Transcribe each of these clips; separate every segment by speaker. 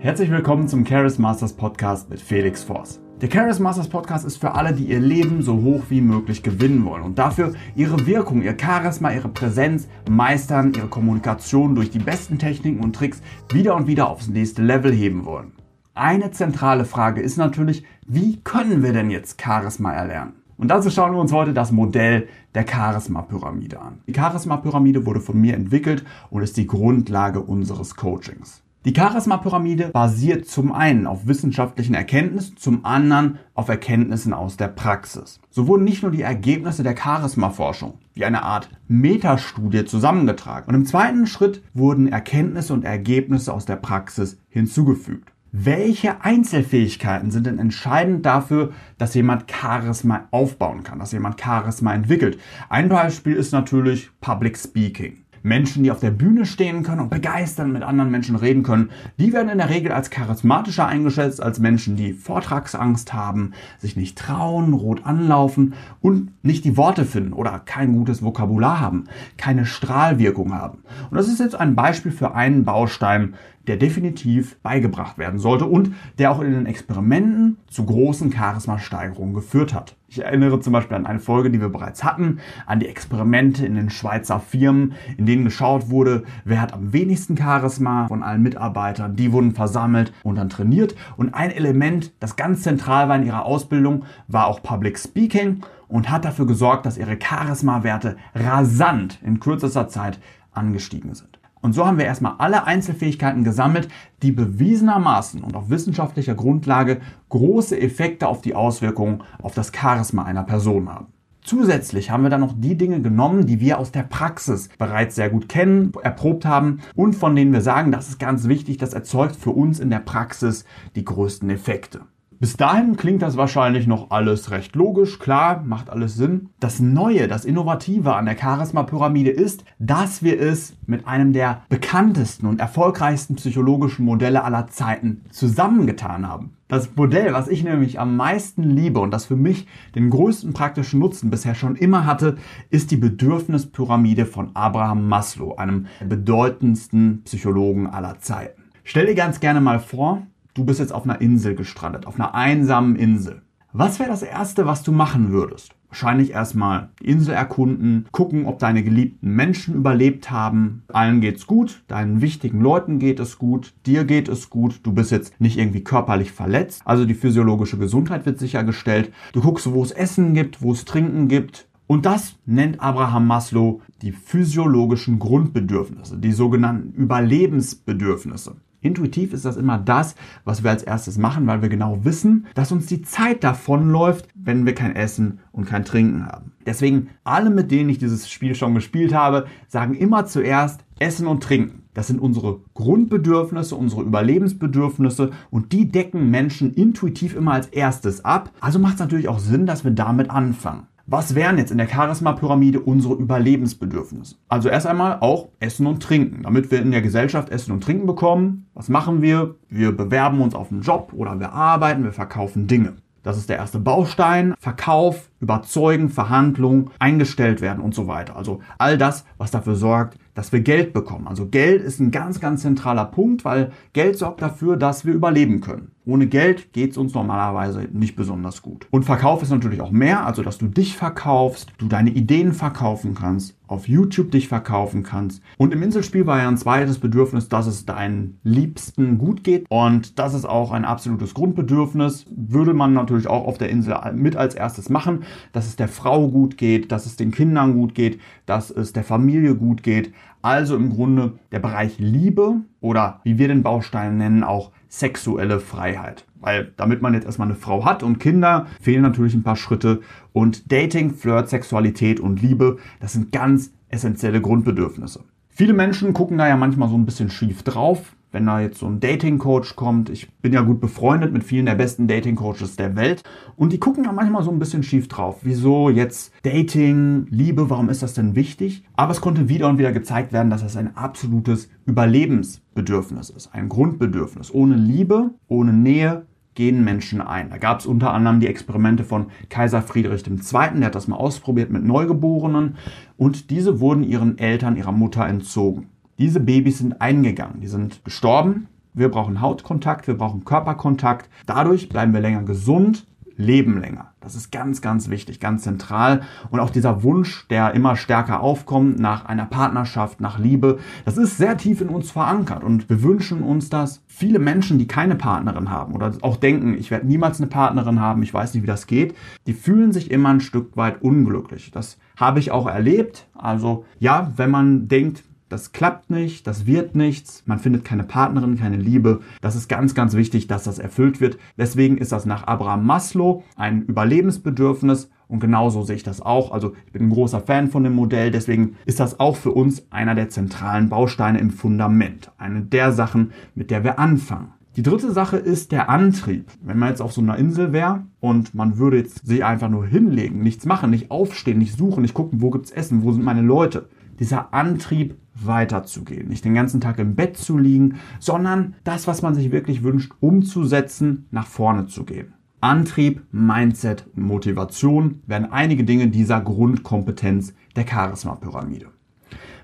Speaker 1: Herzlich willkommen zum Charis Masters Podcast mit Felix Voss. Der Charis Masters Podcast ist für alle, die ihr Leben so hoch wie möglich gewinnen wollen und dafür ihre Wirkung, ihr Charisma, ihre Präsenz meistern, ihre Kommunikation durch die besten Techniken und Tricks wieder und wieder aufs nächste Level heben wollen. Eine zentrale Frage ist natürlich, wie können wir denn jetzt Charisma erlernen? Und dazu schauen wir uns heute das Modell der Charisma-Pyramide an. Die Charisma-Pyramide wurde von mir entwickelt und ist die Grundlage unseres Coachings. Die Charisma-Pyramide basiert zum einen auf wissenschaftlichen Erkenntnissen, zum anderen auf Erkenntnissen aus der Praxis. So wurden nicht nur die Ergebnisse der Charisma-Forschung wie eine Art Metastudie zusammengetragen und im zweiten Schritt wurden Erkenntnisse und Ergebnisse aus der Praxis hinzugefügt. Welche Einzelfähigkeiten sind denn entscheidend dafür, dass jemand Charisma aufbauen kann, dass jemand Charisma entwickelt? Ein Beispiel ist natürlich Public Speaking. Menschen, die auf der Bühne stehen können und begeistern mit anderen Menschen reden können, die werden in der Regel als charismatischer eingeschätzt als Menschen, die Vortragsangst haben, sich nicht trauen, rot anlaufen und nicht die Worte finden oder kein gutes Vokabular haben, keine Strahlwirkung haben. Und das ist jetzt ein Beispiel für einen Baustein, der definitiv beigebracht werden sollte und der auch in den Experimenten zu großen Charisma-Steigerungen geführt hat. Ich erinnere zum Beispiel an eine Folge, die wir bereits hatten, an die Experimente in den Schweizer Firmen, in denen geschaut wurde, wer hat am wenigsten Charisma von allen Mitarbeitern. Die wurden versammelt und dann trainiert. Und ein Element, das ganz zentral war in ihrer Ausbildung, war auch Public Speaking und hat dafür gesorgt, dass ihre Charisma-Werte rasant in kürzester Zeit angestiegen sind. Und so haben wir erstmal alle Einzelfähigkeiten gesammelt, die bewiesenermaßen und auf wissenschaftlicher Grundlage große Effekte auf die Auswirkungen auf das Charisma einer Person haben. Zusätzlich haben wir dann noch die Dinge genommen, die wir aus der Praxis bereits sehr gut kennen, erprobt haben und von denen wir sagen, das ist ganz wichtig, das erzeugt für uns in der Praxis die größten Effekte. Bis dahin klingt das wahrscheinlich noch alles recht logisch, klar, macht alles Sinn. Das Neue, das Innovative an der Charisma-Pyramide ist, dass wir es mit einem der bekanntesten und erfolgreichsten psychologischen Modelle aller Zeiten zusammengetan haben. Das Modell, was ich nämlich am meisten liebe und das für mich den größten praktischen Nutzen bisher schon immer hatte, ist die Bedürfnispyramide von Abraham Maslow, einem bedeutendsten Psychologen aller Zeiten. Stell dir ganz gerne mal vor, du bist jetzt auf einer Insel gestrandet, auf einer einsamen Insel. Was wäre das Erste, was du machen würdest? Wahrscheinlich erstmal die Insel erkunden, gucken, ob deine geliebten Menschen überlebt haben. Allen geht's gut, deinen wichtigen Leuten geht es gut, dir geht es gut, du bist jetzt nicht irgendwie körperlich verletzt. Also die physiologische Gesundheit wird sichergestellt. Du guckst, wo es Essen gibt, wo es Trinken gibt. Und das nennt Abraham Maslow die physiologischen Grundbedürfnisse, die sogenannten Überlebensbedürfnisse. Intuitiv ist das immer das, was wir als erstes machen, weil wir genau wissen, dass uns die Zeit davonläuft, wenn wir kein Essen und kein Trinken haben. Deswegen, alle, mit denen ich dieses Spiel schon gespielt habe, sagen immer zuerst Essen und Trinken. Das sind unsere Grundbedürfnisse, unsere Überlebensbedürfnisse und die decken Menschen intuitiv immer als erstes ab. Also macht es natürlich auch Sinn, dass wir damit anfangen. Was wären jetzt in der Charisma-Pyramide unsere Überlebensbedürfnisse? Also erst einmal auch Essen und Trinken. Damit wir in der Gesellschaft Essen und Trinken bekommen, was machen wir? Wir bewerben uns auf einen Job oder wir arbeiten, wir verkaufen Dinge. Das ist der erste Baustein. Verkauf, Überzeugen, Verhandlung, eingestellt werden und so weiter. Also all das, was dafür sorgt, dass wir Geld bekommen. Also Geld ist ein ganz, ganz zentraler Punkt, weil Geld sorgt dafür, dass wir überleben können. Ohne Geld geht es uns normalerweise nicht besonders gut. Und Verkauf ist natürlich auch mehr, also dass du dich verkaufst, du deine Ideen verkaufen kannst, auf YouTube dich verkaufen kannst. Und im Inselspiel war ja ein zweites Bedürfnis, dass es deinen Liebsten gut geht. Und das ist auch ein absolutes Grundbedürfnis. Würde man natürlich auch auf der Insel mit als erstes machen, dass es der Frau gut geht, dass es den Kindern gut geht, dass es der Familie gut geht. Also im Grunde der Bereich Liebe oder wie wir den Baustein nennen, auch sexuelle Freiheit. Weil damit man jetzt erstmal eine Frau hat und Kinder, fehlen natürlich ein paar Schritte. Und Dating, Flirt, Sexualität und Liebe, das sind ganz essentielle Grundbedürfnisse. Viele Menschen gucken da ja manchmal so ein bisschen schief drauf, wenn da jetzt so ein Dating-Coach kommt. Ich bin ja gut befreundet mit vielen der besten Dating-Coaches der Welt. Und die gucken da manchmal so ein bisschen schief drauf. Wieso jetzt Dating, Liebe, warum ist das denn wichtig? Aber es konnte wieder und wieder gezeigt werden, dass das ein absolutes Überlebensbedürfnis ist. Ein Grundbedürfnis. Ohne Liebe, ohne Nähe gehen Menschen ein. Da gab es unter anderem die Experimente von Kaiser Friedrich II., der hat das mal ausprobiert mit Neugeborenen und diese wurden ihren Eltern, ihrer Mutter entzogen. Diese Babys sind eingegangen, die sind gestorben, wir brauchen Hautkontakt, wir brauchen Körperkontakt. Dadurch bleiben wir länger gesund leben länger. Das ist ganz, ganz wichtig, ganz zentral. Und auch dieser Wunsch, der immer stärker aufkommt nach einer Partnerschaft, nach Liebe, das ist sehr tief in uns verankert. Und wir wünschen uns das. Viele Menschen, die keine Partnerin haben oder auch denken, ich werde niemals eine Partnerin haben, ich weiß nicht, wie das geht, die fühlen sich immer ein Stück weit unglücklich. Das habe ich auch erlebt. Also ja, wenn man denkt, das klappt nicht, das wird nichts, man findet keine Partnerin, keine Liebe. Das ist ganz, ganz wichtig, dass das erfüllt wird. Deswegen ist das nach Abraham Maslow ein Überlebensbedürfnis und genauso sehe ich das auch. Also ich bin ein großer Fan von dem Modell, deswegen ist das auch für uns einer der zentralen Bausteine im Fundament. Eine der Sachen, mit der wir anfangen. Die dritte Sache ist der Antrieb. Wenn man jetzt auf so einer Insel wäre und man würde jetzt sich einfach nur hinlegen, nichts machen, nicht aufstehen, nicht suchen, nicht gucken, wo gibt's Essen, wo sind meine Leute. Dieser Antrieb weiterzugehen. Nicht den ganzen Tag im Bett zu liegen, sondern das, was man sich wirklich wünscht, umzusetzen, nach vorne zu gehen. Antrieb, Mindset Motivation werden einige Dinge dieser Grundkompetenz der Charisma-Pyramide.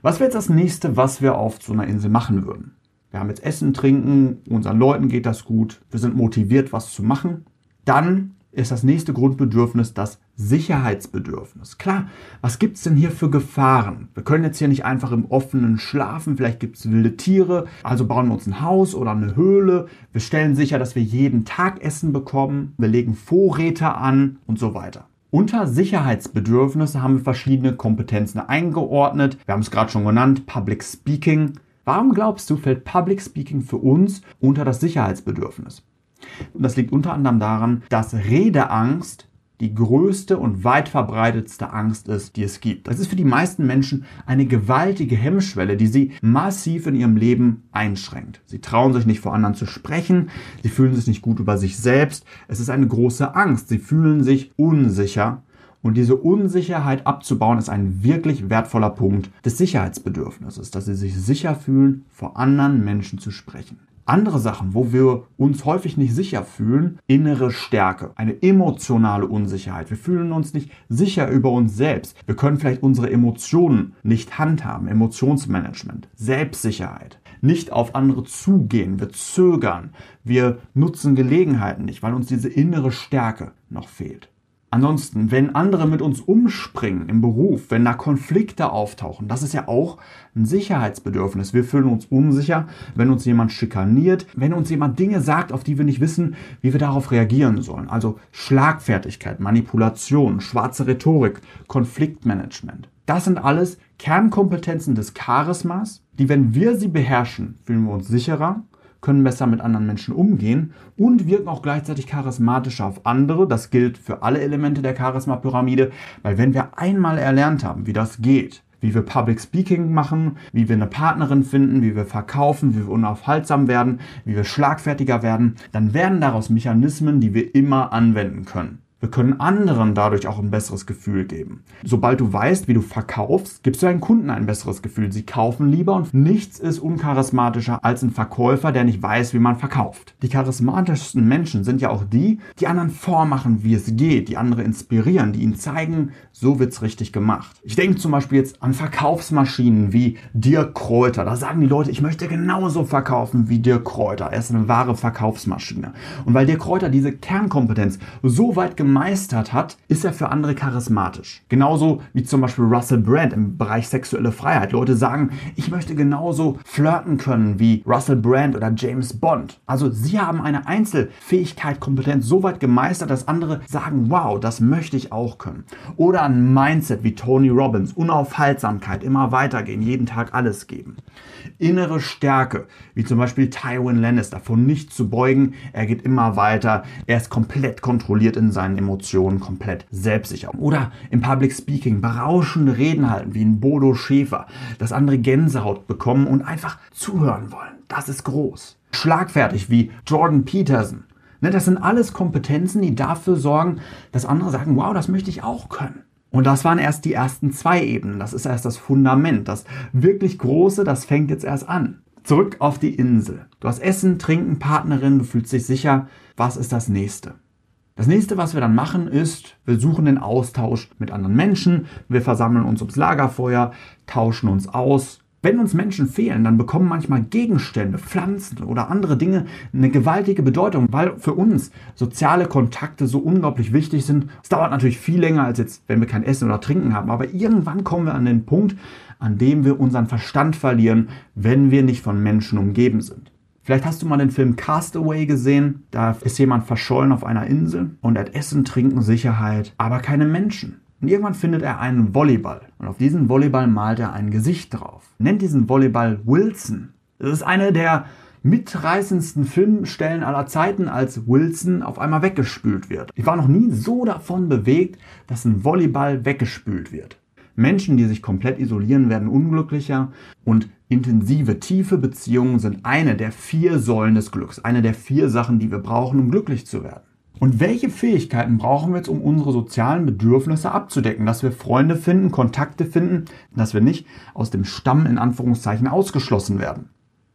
Speaker 1: Was wäre jetzt das nächste, was wir auf so einer Insel machen würden? Wir haben jetzt Essen, Trinken, unseren Leuten geht das gut, wir sind motiviert, was zu machen. Dann ist das nächste Grundbedürfnis das Sicherheitsbedürfnis. Klar, was gibt's denn hier für Gefahren? Wir können jetzt hier nicht einfach im offenen schlafen, vielleicht gibt's wilde Tiere, also bauen wir uns ein Haus oder eine Höhle, wir stellen sicher, dass wir jeden Tag Essen bekommen, wir legen Vorräte an und so weiter. Unter Sicherheitsbedürfnisse haben wir verschiedene Kompetenzen eingeordnet. Wir haben es gerade schon genannt, Public Speaking. Warum glaubst du, fällt Public Speaking für uns unter das Sicherheitsbedürfnis? Und das liegt unter anderem daran, dass Redeangst die größte und weit verbreitetste Angst ist, die es gibt. Das ist für die meisten Menschen eine gewaltige Hemmschwelle, die sie massiv in ihrem Leben einschränkt. Sie trauen sich nicht vor anderen zu sprechen, sie fühlen sich nicht gut über sich selbst, es ist eine große Angst, sie fühlen sich unsicher und diese Unsicherheit abzubauen ist ein wirklich wertvoller Punkt des Sicherheitsbedürfnisses, dass sie sich sicher fühlen, vor anderen Menschen zu sprechen. Andere Sachen, wo wir uns häufig nicht sicher fühlen, innere Stärke, eine emotionale Unsicherheit. Wir fühlen uns nicht sicher über uns selbst. Wir können vielleicht unsere Emotionen nicht handhaben, Emotionsmanagement, Selbstsicherheit. Nicht auf andere zugehen, wir zögern, wir nutzen Gelegenheiten nicht, weil uns diese innere Stärke noch fehlt. Ansonsten, wenn andere mit uns umspringen im Beruf, wenn da Konflikte auftauchen, das ist ja auch ein Sicherheitsbedürfnis. Wir fühlen uns unsicher, wenn uns jemand schikaniert, wenn uns jemand Dinge sagt, auf die wir nicht wissen, wie wir darauf reagieren sollen. Also Schlagfertigkeit, Manipulation, schwarze Rhetorik, Konfliktmanagement. Das sind alles Kernkompetenzen des Charismas, die, wenn wir sie beherrschen, fühlen wir uns sicherer können besser mit anderen Menschen umgehen und wirken auch gleichzeitig charismatischer auf andere. Das gilt für alle Elemente der Charisma-Pyramide, weil wenn wir einmal erlernt haben, wie das geht, wie wir Public Speaking machen, wie wir eine Partnerin finden, wie wir verkaufen, wie wir unaufhaltsam werden, wie wir schlagfertiger werden, dann werden daraus Mechanismen, die wir immer anwenden können. Wir können anderen dadurch auch ein besseres Gefühl geben. Sobald du weißt, wie du verkaufst, gibst du deinen Kunden ein besseres Gefühl. Sie kaufen lieber und nichts ist uncharismatischer als ein Verkäufer, der nicht weiß, wie man verkauft. Die charismatischsten Menschen sind ja auch die, die anderen vormachen, wie es geht, die andere inspirieren, die ihnen zeigen, so wird's richtig gemacht. Ich denke zum Beispiel jetzt an Verkaufsmaschinen wie Dirk Kräuter. Da sagen die Leute, ich möchte genauso verkaufen wie Dirk Kräuter. Er ist eine wahre Verkaufsmaschine. Und weil Dirk Kräuter diese Kernkompetenz so weit gemacht gemeistert hat, ist er für andere charismatisch. Genauso wie zum Beispiel Russell Brand im Bereich sexuelle Freiheit. Leute sagen, ich möchte genauso flirten können wie Russell Brand oder James Bond. Also sie haben eine Einzelfähigkeit, Kompetenz so weit gemeistert, dass andere sagen, wow, das möchte ich auch können. Oder ein Mindset wie Tony Robbins, Unaufhaltsamkeit, immer weitergehen, jeden Tag alles geben. Innere Stärke, wie zum Beispiel Tywin Lannister, von nichts zu beugen, er geht immer weiter, er ist komplett kontrolliert in seinen Emotionen komplett selbstsicher. Oder im Public Speaking berauschende Reden halten, wie ein Bodo Schäfer, dass andere Gänsehaut bekommen und einfach zuhören wollen. Das ist groß. Schlagfertig wie Jordan Peterson. Ne, das sind alles Kompetenzen, die dafür sorgen, dass andere sagen, wow, das möchte ich auch können. Und das waren erst die ersten zwei Ebenen. Das ist erst das Fundament. Das wirklich Große, das fängt jetzt erst an. Zurück auf die Insel. Du hast Essen, Trinken, Partnerin, du fühlst dich sicher. Was ist das nächste? Das nächste, was wir dann machen, ist, wir suchen den Austausch mit anderen Menschen, wir versammeln uns ums Lagerfeuer, tauschen uns aus, Wenn uns Menschen fehlen, dann bekommen manchmal Gegenstände, Pflanzen oder andere Dinge eine gewaltige Bedeutung, weil für uns soziale Kontakte so unglaublich wichtig sind. Es dauert natürlich viel länger als jetzt, wenn wir kein Essen oder Trinken haben, aber irgendwann kommen wir an den Punkt, an dem wir unseren Verstand verlieren, wenn wir nicht von Menschen umgeben sind. Vielleicht hast du mal den Film Castaway gesehen. Da ist jemand verschollen auf einer Insel und hat Essen, Trinken, Sicherheit, aber keine Menschen. Und irgendwann findet er einen Volleyball. Und auf diesen Volleyball malt er ein Gesicht drauf. Nennt diesen Volleyball Wilson. Das ist eine der mitreißendsten Filmstellen aller Zeiten, als Wilson auf einmal weggespült wird. Ich war noch nie so davon bewegt, dass ein Volleyball weggespült wird. Menschen, die sich komplett isolieren, werden unglücklicher und intensive, tiefe Beziehungen sind eine der vier Säulen des Glücks, eine der vier Sachen, die wir brauchen, um glücklich zu werden. Und welche Fähigkeiten brauchen wir jetzt, um unsere sozialen Bedürfnisse abzudecken? Dass wir Freunde finden, Kontakte finden, dass wir nicht aus dem Stamm in Anführungszeichen ausgeschlossen werden.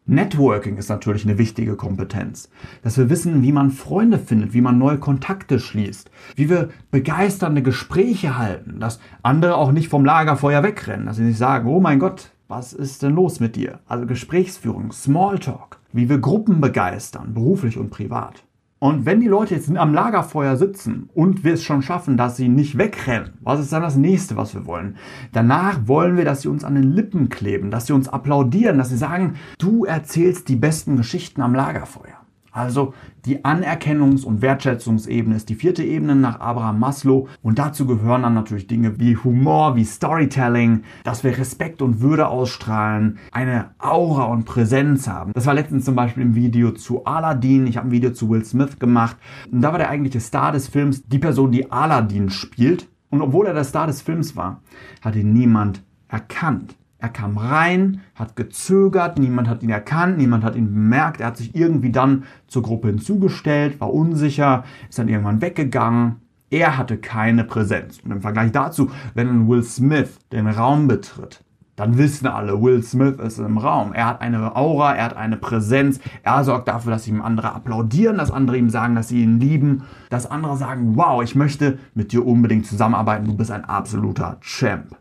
Speaker 1: Networking ist natürlich eine wichtige Kompetenz. Dass wir wissen, wie man Freunde findet, wie man neue Kontakte schließt, wie wir begeisternde Gespräche halten, dass andere auch nicht vom Lagerfeuer wegrennen, dass sie nicht sagen, oh mein Gott, was ist denn los mit dir? Also Gesprächsführung, Smalltalk, wie wir Gruppen begeistern, beruflich und privat. Und wenn die Leute jetzt am Lagerfeuer sitzen und wir es schon schaffen, dass sie nicht wegrennen, was ist dann das nächste, was wir wollen? Danach wollen wir, dass sie uns an den Lippen kleben, dass sie uns applaudieren, dass sie sagen, du erzählst die besten Geschichten am Lagerfeuer. Also die Anerkennungs- und Wertschätzungsebene ist die vierte Ebene nach Abraham Maslow und dazu gehören dann natürlich Dinge wie Humor, wie Storytelling, dass wir Respekt und Würde ausstrahlen, eine Aura und Präsenz haben. Das war letztens zum Beispiel im Video zu Aladdin. Ich habe ein Video zu Will Smith gemacht und da war der eigentliche Star des Films die Person, die Aladdin spielt. Und obwohl er der Star des Films war, hat ihn niemand erkannt. Er kam rein, hat gezögert, niemand hat ihn erkannt, niemand hat ihn bemerkt. Er hat sich irgendwie dann zur Gruppe hinzugestellt, war unsicher, ist dann irgendwann weggegangen. Er hatte keine Präsenz. Und im Vergleich dazu, wenn Will Smith den Raum betritt, dann wissen alle, Will Smith ist im Raum. Er hat eine Aura, er hat eine Präsenz. Er sorgt dafür, dass ihm andere applaudieren, dass andere ihm sagen, dass sie ihn lieben, dass andere sagen, wow, ich möchte mit dir unbedingt zusammenarbeiten, du bist ein absoluter Champ.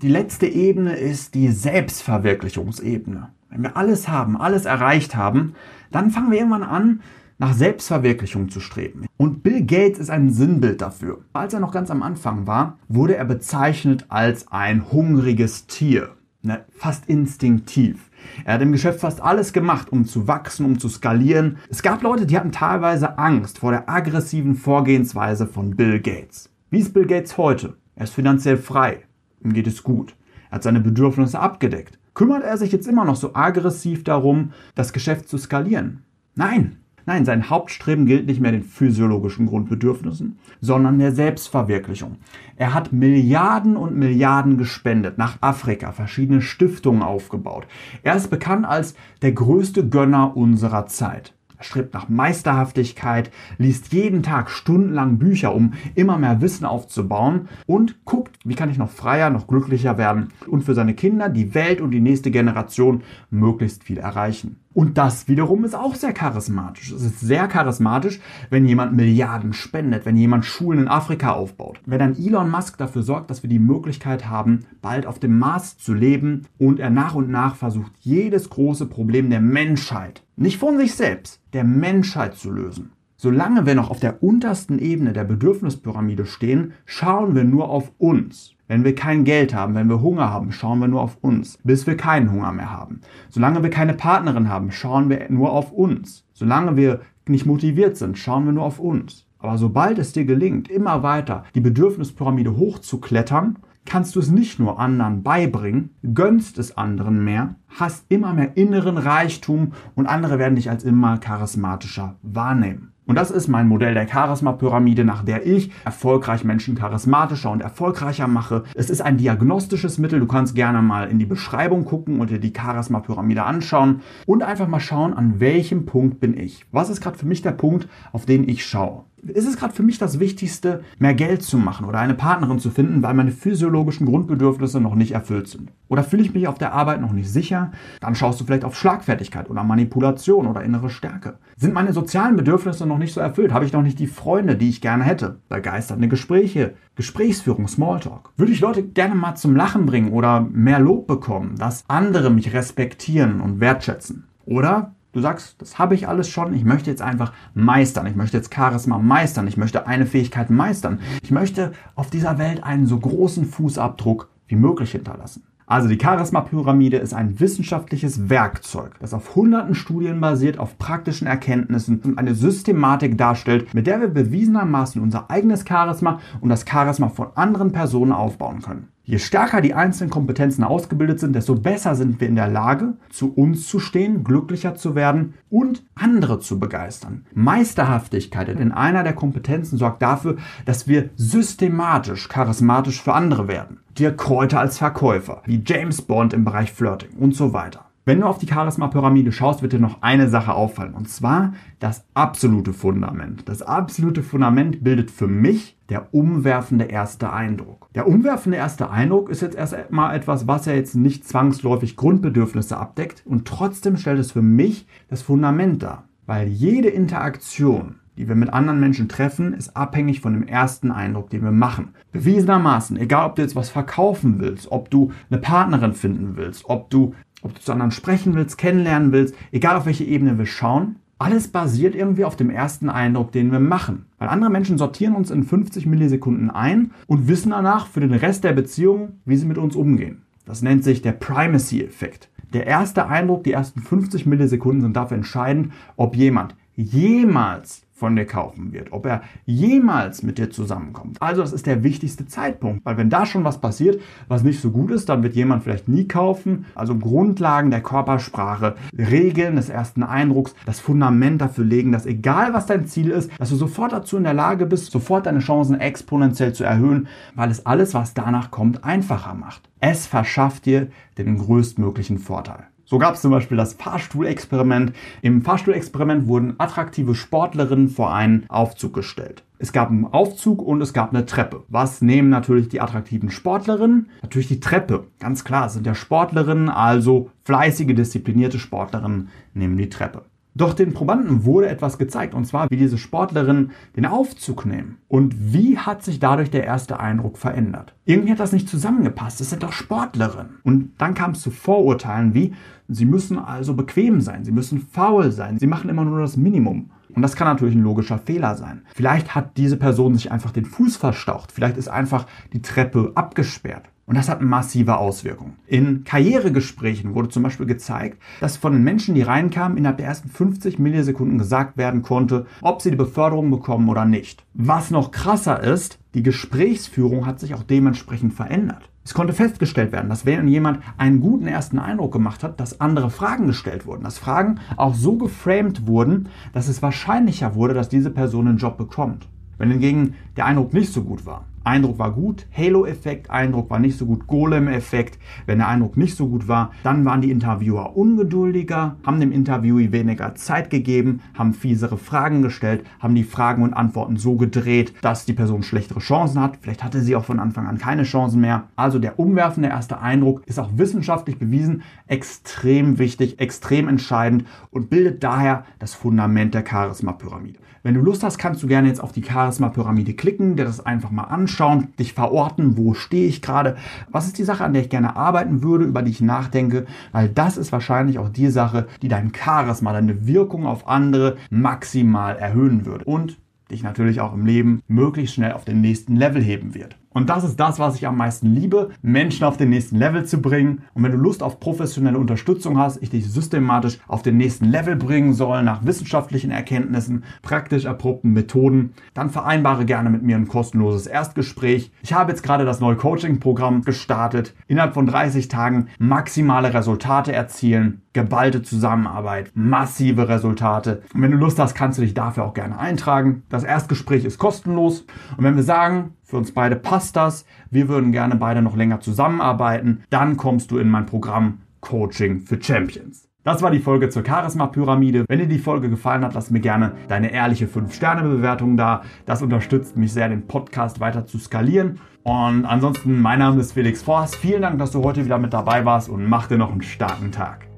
Speaker 1: Die letzte Ebene ist die Selbstverwirklichungsebene. Wenn wir alles haben, alles erreicht haben, dann fangen wir irgendwann an, nach Selbstverwirklichung zu streben. Und Bill Gates ist ein Sinnbild dafür. Als er noch ganz am Anfang war, wurde er bezeichnet als ein hungriges Tier. Ne, fast instinktiv. Er hat im Geschäft fast alles gemacht, um zu wachsen, um zu skalieren. Es gab Leute, die hatten teilweise Angst vor der aggressiven Vorgehensweise von Bill Gates. Wie ist Bill Gates heute? Er ist finanziell frei. Ihm geht es gut. Er hat seine Bedürfnisse abgedeckt. Kümmert er sich jetzt immer noch so aggressiv darum, das Geschäft zu skalieren? Nein. Nein, sein Hauptstreben gilt nicht mehr den physiologischen Grundbedürfnissen, sondern der Selbstverwirklichung. Er hat Milliarden und Milliarden gespendet nach Afrika, verschiedene Stiftungen aufgebaut. Er ist bekannt als der größte Gönner unserer Zeit. Er strebt nach Meisterhaftigkeit, liest jeden Tag stundenlang Bücher, um immer mehr Wissen aufzubauen und guckt, wie kann ich noch freier, noch glücklicher werden und für seine Kinder, die Welt und die nächste Generation möglichst viel erreichen. Und das wiederum ist auch sehr charismatisch. Es ist sehr charismatisch, wenn jemand Milliarden spendet, wenn jemand Schulen in Afrika aufbaut. Wenn ein Elon Musk dafür sorgt, dass wir die Möglichkeit haben, bald auf dem Mars zu leben und er nach und nach versucht, jedes große Problem der Menschheit, nicht von sich selbst, der Menschheit zu lösen. Solange wir noch auf der untersten Ebene der Bedürfnispyramide stehen, schauen wir nur auf uns. Wenn wir kein Geld haben, wenn wir Hunger haben, schauen wir nur auf uns, bis wir keinen Hunger mehr haben. Solange wir keine Partnerin haben, schauen wir nur auf uns. Solange wir nicht motiviert sind, schauen wir nur auf uns. Aber sobald es dir gelingt, immer weiter die Bedürfnispyramide hochzuklettern, kannst du es nicht nur anderen beibringen, gönnst es anderen mehr, hast immer mehr inneren Reichtum und andere werden dich als immer charismatischer wahrnehmen. Und das ist mein Modell der Charisma-Pyramide, nach der ich erfolgreich Menschen charismatischer und erfolgreicher mache. Es ist ein diagnostisches Mittel. Du kannst gerne mal in die Beschreibung gucken und dir die Charisma-Pyramide anschauen und einfach mal schauen, an welchem Punkt bin ich. Was ist gerade für mich der Punkt, auf den ich schaue? ist es gerade für mich das Wichtigste, mehr Geld zu machen oder eine Partnerin zu finden, weil meine physiologischen Grundbedürfnisse noch nicht erfüllt sind? Oder fühle ich mich auf der Arbeit noch nicht sicher? Dann schaust du vielleicht auf Schlagfertigkeit oder Manipulation oder innere Stärke. Sind meine sozialen Bedürfnisse noch nicht so erfüllt? Habe ich noch nicht die Freunde, die ich gerne hätte? Begeisternde Gespräche, Gesprächsführung, Smalltalk. Würde ich Leute gerne mal zum Lachen bringen oder mehr Lob bekommen, dass andere mich respektieren und wertschätzen? Oder Du sagst, das habe ich alles schon, ich möchte jetzt einfach meistern, ich möchte jetzt Charisma meistern, ich möchte eine Fähigkeit meistern, ich möchte auf dieser Welt einen so großen Fußabdruck wie möglich hinterlassen. Also die Charisma-Pyramide ist ein wissenschaftliches Werkzeug, das auf hunderten Studien basiert, auf praktischen Erkenntnissen und eine Systematik darstellt, mit der wir bewiesenermaßen unser eigenes Charisma und das Charisma von anderen Personen aufbauen können. Je stärker die einzelnen Kompetenzen ausgebildet sind, desto besser sind wir in der Lage, zu uns zu stehen, glücklicher zu werden und andere zu begeistern. Meisterhaftigkeit in einer der Kompetenzen sorgt dafür, dass wir systematisch charismatisch für andere werden. Dirk Kräuter als Verkäufer, wie James Bond im Bereich Flirting und so weiter. Wenn du auf die Charisma-Pyramide schaust, wird dir noch eine Sache auffallen. Und zwar das absolute Fundament. Das absolute Fundament bildet für mich der umwerfende erste Eindruck. Der umwerfende erste Eindruck ist jetzt erst mal etwas, was ja jetzt nicht zwangsläufig Grundbedürfnisse abdeckt. Und trotzdem stellt es für mich das Fundament dar. Weil jede Interaktion, die wir mit anderen Menschen treffen, ist abhängig von dem ersten Eindruck, den wir machen. Bewiesenermaßen, egal ob du jetzt was verkaufen willst, ob du eine Partnerin finden willst, ob du ob du zu anderen sprechen willst, kennenlernen willst, egal auf welche Ebene wir schauen, alles basiert irgendwie auf dem ersten Eindruck, den wir machen. Weil andere Menschen sortieren uns in 50 Millisekunden ein und wissen danach für den Rest der Beziehung, wie sie mit uns umgehen. Das nennt sich der Primacy-Effekt. Der erste Eindruck, die ersten 50 Millisekunden sind dafür entscheidend, ob jemand jemals von dir kaufen wird, ob er jemals mit dir zusammenkommt. Also das ist der wichtigste Zeitpunkt, weil wenn da schon was passiert, was nicht so gut ist, dann wird jemand vielleicht nie kaufen. Also Grundlagen der Körpersprache, Regeln des ersten Eindrucks, das Fundament dafür legen, dass egal was dein Ziel ist, dass du sofort dazu in der Lage bist, sofort deine Chancen exponentiell zu erhöhen, weil es alles, was danach kommt, einfacher macht. Es verschafft dir den größtmöglichen Vorteil. So gab es zum Beispiel das Fahrstuhlexperiment. Im Fahrstuhlexperiment wurden attraktive Sportlerinnen vor einen Aufzug gestellt. Es gab einen Aufzug und es gab eine Treppe. Was nehmen natürlich die attraktiven Sportlerinnen? Natürlich die Treppe. Ganz klar, es sind ja Sportlerinnen, also fleißige, disziplinierte Sportlerinnen nehmen die Treppe. Doch den Probanden wurde etwas gezeigt, und zwar, wie diese Sportlerinnen den Aufzug nehmen. Und wie hat sich dadurch der erste Eindruck verändert? Irgendwie hat das nicht zusammengepasst. Das sind doch Sportlerinnen. Und dann kam es zu Vorurteilen wie, sie müssen also bequem sein, sie müssen faul sein, sie machen immer nur das Minimum. Und das kann natürlich ein logischer Fehler sein. Vielleicht hat diese Person sich einfach den Fuß verstaucht. Vielleicht ist einfach die Treppe abgesperrt. Und das hat massive Auswirkungen. In Karrieregesprächen wurde zum Beispiel gezeigt, dass von den Menschen, die reinkamen, innerhalb der ersten 50 Millisekunden gesagt werden konnte, ob sie die Beförderung bekommen oder nicht. Was noch krasser ist, die Gesprächsführung hat sich auch dementsprechend verändert. Es konnte festgestellt werden, dass wenn jemand einen guten ersten Eindruck gemacht hat, dass andere Fragen gestellt wurden, dass Fragen auch so geframed wurden, dass es wahrscheinlicher wurde, dass diese Person einen Job bekommt. Wenn hingegen der Eindruck nicht so gut war, Eindruck war gut, Halo-Effekt, Eindruck war nicht so gut, Golem-Effekt. Wenn der Eindruck nicht so gut war, dann waren die Interviewer ungeduldiger, haben dem Interviewee weniger Zeit gegeben, haben fiesere Fragen gestellt, haben die Fragen und Antworten so gedreht, dass die Person schlechtere Chancen hat. Vielleicht hatte sie auch von Anfang an keine Chancen mehr. Also der umwerfende erste Eindruck ist auch wissenschaftlich bewiesen extrem wichtig, extrem entscheidend und bildet daher das Fundament der Charisma-Pyramide. Wenn du Lust hast, kannst du gerne jetzt auf die Charisma-Pyramide klicken, dir das einfach mal anschauen, dich verorten, wo stehe ich gerade, was ist die Sache, an der ich gerne arbeiten würde, über die ich nachdenke, weil das ist wahrscheinlich auch die Sache, die dein Charisma, deine Wirkung auf andere maximal erhöhen würde und dich natürlich auch im Leben möglichst schnell auf den nächsten Level heben wird. Und das ist das, was ich am meisten liebe, Menschen auf den nächsten Level zu bringen. Und wenn du Lust auf professionelle Unterstützung hast, ich dich systematisch auf den nächsten Level bringen soll, nach wissenschaftlichen Erkenntnissen, praktisch erprobten Methoden, dann vereinbare gerne mit mir ein kostenloses Erstgespräch. Ich habe jetzt gerade das neue Coaching-Programm gestartet. Innerhalb von 30 Tagen maximale Resultate erzielen, geballte Zusammenarbeit, massive Resultate. Und wenn du Lust hast, kannst du dich dafür auch gerne eintragen. Das Erstgespräch ist kostenlos. Und wenn wir sagen, für uns beide passt das, wir würden gerne beide noch länger zusammenarbeiten, dann kommst du in mein Programm Coaching für Champions. Das war die Folge zur Charisma-Pyramide. Wenn dir die Folge gefallen hat, lass mir gerne deine ehrliche 5-Sterne-Bewertung da. Das unterstützt mich sehr, den Podcast weiter zu skalieren. Und ansonsten, mein Name ist Felix Forst. Vielen Dank, dass du heute wieder mit dabei warst und mach dir noch einen starken Tag.